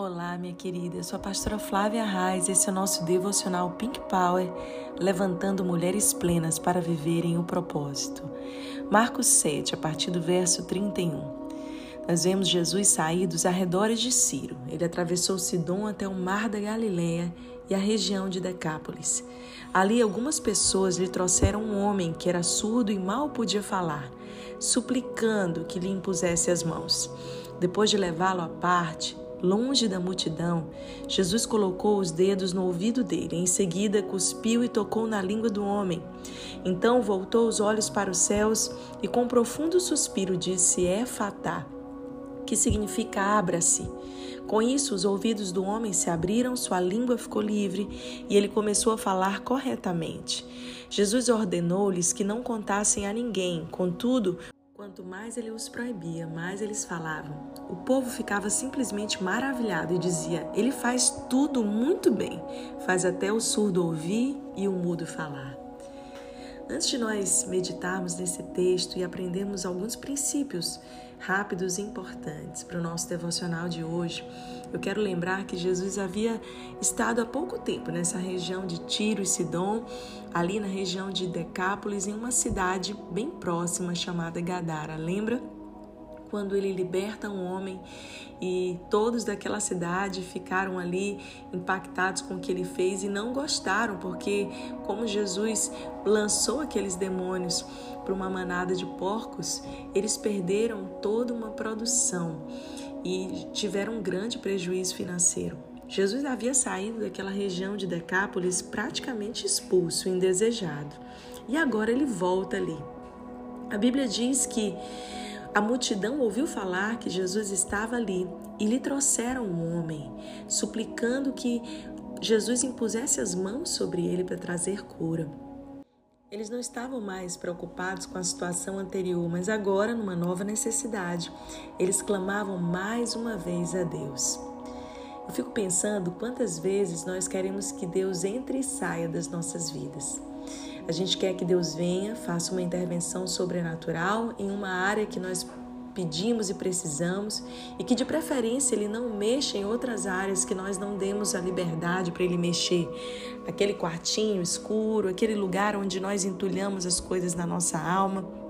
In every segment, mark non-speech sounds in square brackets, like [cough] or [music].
Olá, minha querida. Eu sou a pastora Flávia Reis. Esse é o nosso devocional Pink Power, levantando mulheres plenas para viverem o propósito. Marcos 7, a partir do verso 31. Nós vemos Jesus sair dos arredores de Ciro. Ele atravessou Sidom até o mar da Galileia e a região de Decápolis. Ali, algumas pessoas lhe trouxeram um homem que era surdo e mal podia falar, suplicando que lhe impusesse as mãos. Depois de levá-lo à parte, Longe da multidão, Jesus colocou os dedos no ouvido dele. Em seguida, cuspiu e tocou na língua do homem. Então voltou os olhos para os céus e, com um profundo suspiro, disse: É fatá, que significa abra-se. Com isso, os ouvidos do homem se abriram, sua língua ficou livre e ele começou a falar corretamente. Jesus ordenou-lhes que não contassem a ninguém, contudo, Quanto mais ele os proibia, mais eles falavam. O povo ficava simplesmente maravilhado e dizia: Ele faz tudo muito bem, faz até o surdo ouvir e o mudo falar. Antes de nós meditarmos nesse texto e aprendermos alguns princípios rápidos e importantes para o nosso devocional de hoje, eu quero lembrar que Jesus havia estado há pouco tempo nessa região de Tiro e Sidom, ali na região de Decápolis, em uma cidade bem próxima chamada Gadara. Lembra? Quando ele liberta um homem e todos daquela cidade ficaram ali impactados com o que ele fez e não gostaram, porque como Jesus lançou aqueles demônios para uma manada de porcos, eles perderam toda uma produção e tiveram um grande prejuízo financeiro. Jesus havia saído daquela região de Decápolis praticamente expulso, indesejado. E agora ele volta ali. A Bíblia diz que a multidão ouviu falar que Jesus estava ali e lhe trouxeram um homem, suplicando que Jesus impusesse as mãos sobre ele para trazer cura. Eles não estavam mais preocupados com a situação anterior, mas agora, numa nova necessidade, eles clamavam mais uma vez a Deus. Eu fico pensando quantas vezes nós queremos que Deus entre e saia das nossas vidas. A gente quer que Deus venha, faça uma intervenção sobrenatural em uma área que nós pedimos e precisamos e que de preferência ele não mexa em outras áreas que nós não demos a liberdade para ele mexer. Aquele quartinho escuro, aquele lugar onde nós entulhamos as coisas na nossa alma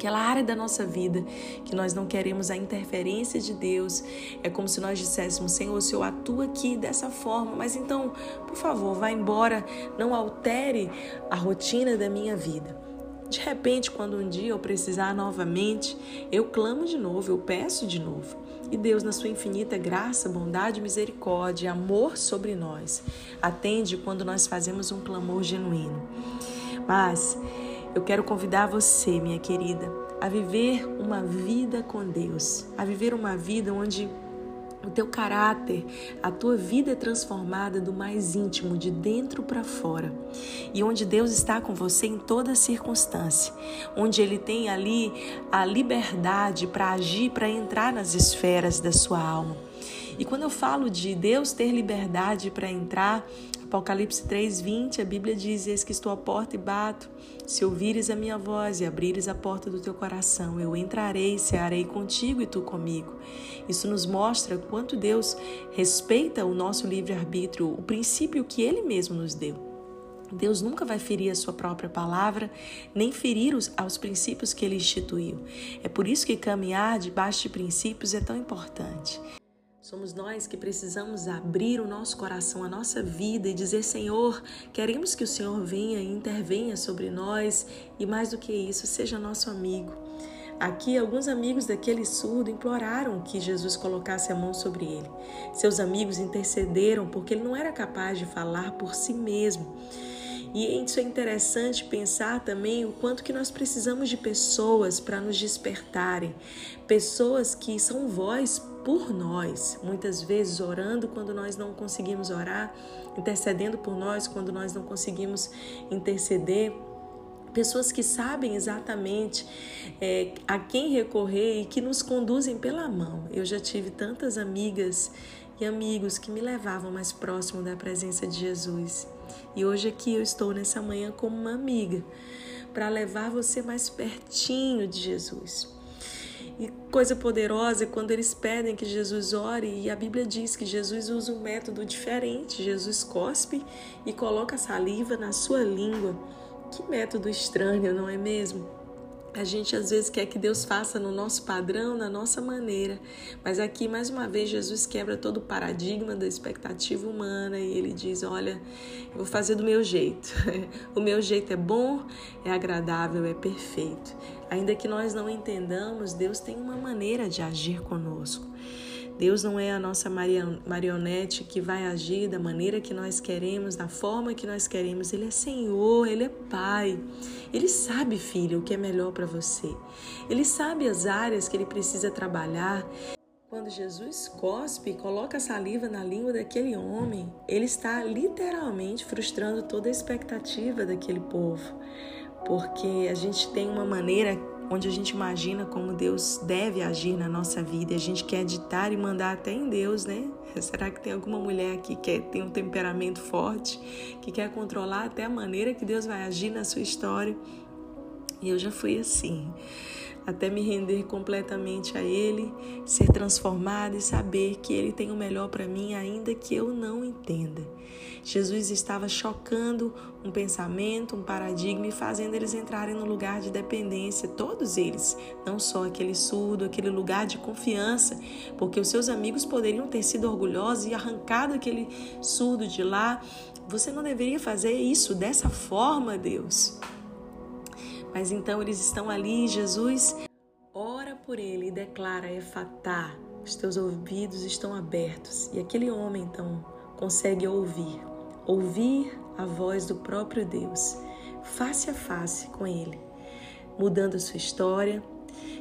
aquela área da nossa vida que nós não queremos a interferência de Deus. É como se nós disséssemos: Senhor, o Senhor atua aqui dessa forma, mas então, por favor, vá embora, não altere a rotina da minha vida. De repente, quando um dia eu precisar novamente, eu clamo de novo, eu peço de novo. E Deus, na sua infinita graça, bondade, misericórdia, amor sobre nós, atende quando nós fazemos um clamor genuíno. Mas eu quero convidar você, minha querida, a viver uma vida com Deus, a viver uma vida onde o teu caráter, a tua vida é transformada do mais íntimo, de dentro para fora. E onde Deus está com você em toda circunstância, onde Ele tem ali a liberdade para agir, para entrar nas esferas da sua alma. E quando eu falo de Deus ter liberdade para entrar, Apocalipse 3:20, a Bíblia diz: Eis que estou à porta e bato. Se ouvires a minha voz e abrires a porta do teu coração, eu entrarei, cearei contigo e tu comigo. Isso nos mostra quanto Deus respeita o nosso livre-arbítrio, o princípio que ele mesmo nos deu. Deus nunca vai ferir a sua própria palavra, nem ferir os, aos princípios que ele instituiu. É por isso que caminhar debaixo de princípios é tão importante. Somos nós que precisamos abrir o nosso coração, a nossa vida e dizer: Senhor, queremos que o Senhor venha e intervenha sobre nós e, mais do que isso, seja nosso amigo. Aqui, alguns amigos daquele surdo imploraram que Jesus colocasse a mão sobre ele. Seus amigos intercederam porque ele não era capaz de falar por si mesmo. E isso é interessante pensar também o quanto que nós precisamos de pessoas para nos despertarem, pessoas que são voz por nós, muitas vezes orando quando nós não conseguimos orar, intercedendo por nós quando nós não conseguimos interceder. Pessoas que sabem exatamente é, a quem recorrer e que nos conduzem pela mão. Eu já tive tantas amigas e amigos que me levavam mais próximo da presença de Jesus. E hoje aqui eu estou nessa manhã como uma amiga para levar você mais pertinho de Jesus. E coisa poderosa é quando eles pedem que Jesus ore, e a Bíblia diz que Jesus usa um método diferente. Jesus cospe e coloca saliva na sua língua. Que método estranho, não é mesmo? A gente às vezes quer que Deus faça no nosso padrão, na nossa maneira, mas aqui mais uma vez Jesus quebra todo o paradigma da expectativa humana e ele diz: Olha, eu vou fazer do meu jeito. [laughs] o meu jeito é bom, é agradável, é perfeito. Ainda que nós não entendamos, Deus tem uma maneira de agir conosco. Deus não é a nossa marionete que vai agir da maneira que nós queremos, da forma que nós queremos. Ele é Senhor, Ele é Pai. Ele sabe, filho, o que é melhor para você. Ele sabe as áreas que ele precisa trabalhar. Quando Jesus cospe e coloca saliva na língua daquele homem, ele está literalmente frustrando toda a expectativa daquele povo. Porque a gente tem uma maneira onde a gente imagina como Deus deve agir na nossa vida e a gente quer ditar e mandar até em Deus, né? [laughs] Será que tem alguma mulher aqui que tem um temperamento forte, que quer controlar até a maneira que Deus vai agir na sua história? E eu já fui assim até me render completamente a Ele, ser transformada e saber que Ele tem o melhor para mim, ainda que eu não entenda. Jesus estava chocando um pensamento, um paradigma e fazendo eles entrarem no lugar de dependência, todos eles, não só aquele surdo, aquele lugar de confiança, porque os seus amigos poderiam ter sido orgulhosos e arrancado aquele surdo de lá. Você não deveria fazer isso dessa forma, Deus. Mas então eles estão ali, Jesus ora por ele e declara: Efatá, os teus ouvidos estão abertos. E aquele homem então consegue ouvir, ouvir a voz do próprio Deus, face a face com ele, mudando sua história,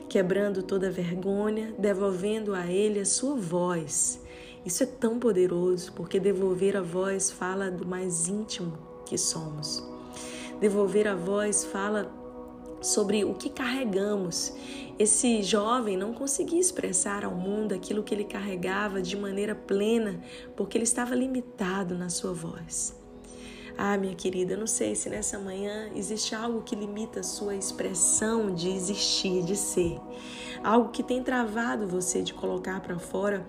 quebrando toda vergonha, devolvendo a ele a sua voz. Isso é tão poderoso, porque devolver a voz fala do mais íntimo que somos. Devolver a voz fala sobre o que carregamos. Esse jovem não conseguia expressar ao mundo aquilo que ele carregava de maneira plena, porque ele estava limitado na sua voz. Ah, minha querida, não sei se nessa manhã existe algo que limita a sua expressão de existir, de ser. Algo que tem travado você de colocar para fora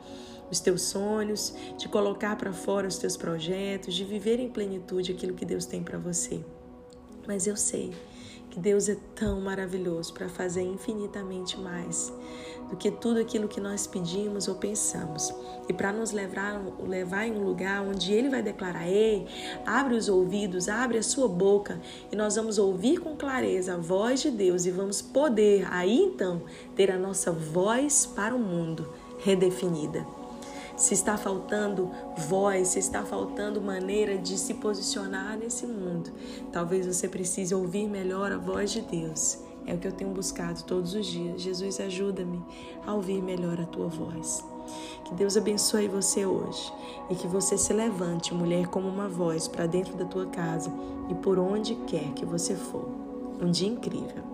os teus sonhos, de colocar para fora os teus projetos, de viver em plenitude aquilo que Deus tem para você. Mas eu sei que Deus é tão maravilhoso para fazer infinitamente mais do que tudo aquilo que nós pedimos ou pensamos. E para nos levar, levar em um lugar onde Ele vai declarar: Ei, abre os ouvidos, abre a sua boca, e nós vamos ouvir com clareza a voz de Deus e vamos poder, aí então, ter a nossa voz para o mundo redefinida se está faltando voz, se está faltando maneira de se posicionar nesse mundo. Talvez você precise ouvir melhor a voz de Deus. É o que eu tenho buscado todos os dias. Jesus, ajuda-me a ouvir melhor a tua voz. Que Deus abençoe você hoje e que você se levante, mulher, como uma voz para dentro da tua casa e por onde quer que você for. Um dia incrível.